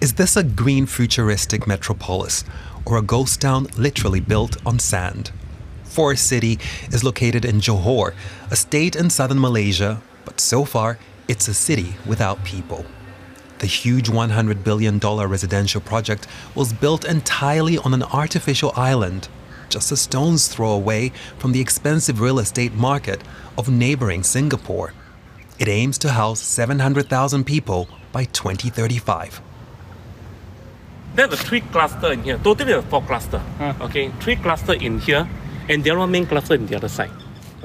Is this a green futuristic metropolis or a ghost town literally built on sand? Forest City is located in Johor, a state in southern Malaysia, but so far it's a city without people. The huge $100 billion residential project was built entirely on an artificial island, just a stone's throw away from the expensive real estate market of neighboring Singapore. It aims to house 700,000 people by 2035. There's a three cluster in here. Totally a four cluster. Okay, three cluster in here, and the other main cluster in the other side.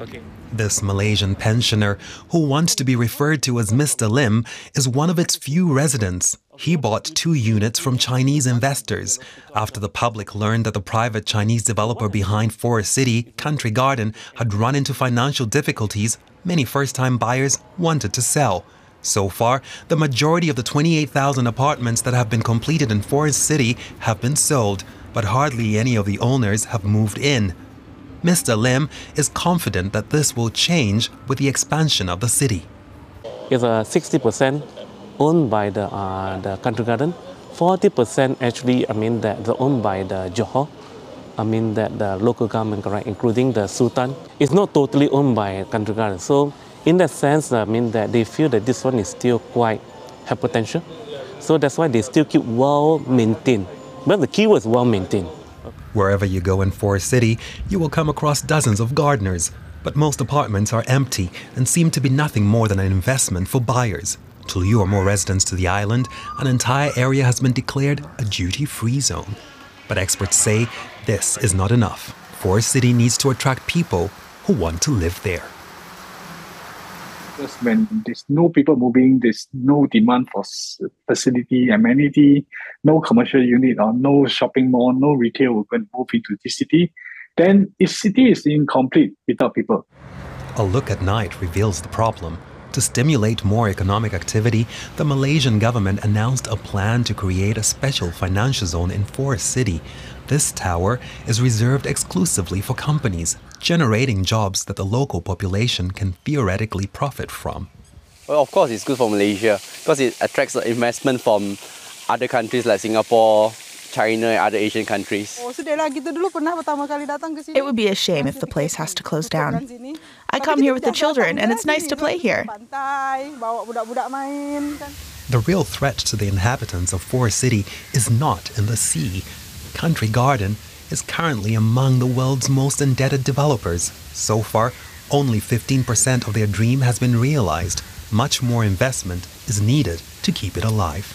Okay. This Malaysian pensioner, who wants to be referred to as Mr. Lim, is one of its few residents. He bought two units from Chinese investors after the public learned that the private Chinese developer behind Forest City, Country Garden, had run into financial difficulties. Many first time buyers wanted to sell. So far, the majority of the 28,000 apartments that have been completed in Forest City have been sold, but hardly any of the owners have moved in. Mr. Lim is confident that this will change with the expansion of the city. It's a 60% owned by the uh, the country garden. 40% actually, I mean that the owned by the Johor. I mean that the local government, including the Sultan. It's not totally owned by country garden. So in that sense, I mean that they feel that this one is still quite have potential. So that's why they still keep well maintained. But the key was well maintained. Wherever you go in Forest City, you will come across dozens of gardeners, but most apartments are empty and seem to be nothing more than an investment for buyers. To lure more residents to the island, an entire area has been declared a duty free zone. But experts say this is not enough. Forest City needs to attract people who want to live there. Because when there's no people moving, there's no demand for facility, amenity, no commercial unit or no shopping mall, no retail will go and move into the city, then the city is incomplete without people. A look at night reveals the problem. To stimulate more economic activity, the Malaysian government announced a plan to create a special financial zone in Forest City. This tower is reserved exclusively for companies, generating jobs that the local population can theoretically profit from. Well, of course, it's good for Malaysia because it attracts investment from other countries like Singapore, China, and other Asian countries. Oh, sudahlah kita dulu pernah pertama kali datang ke sini. It would be a shame if the place has to close down. I come here with the children, and it's nice to play here. Pantai, bawa budak-budak main kan. The real threat to the inhabitants of Forest City is not in the sea. Country Garden is currently among the world's most indebted developers. So far, only 15% of their dream has been realized. Much more investment is needed to keep it alive.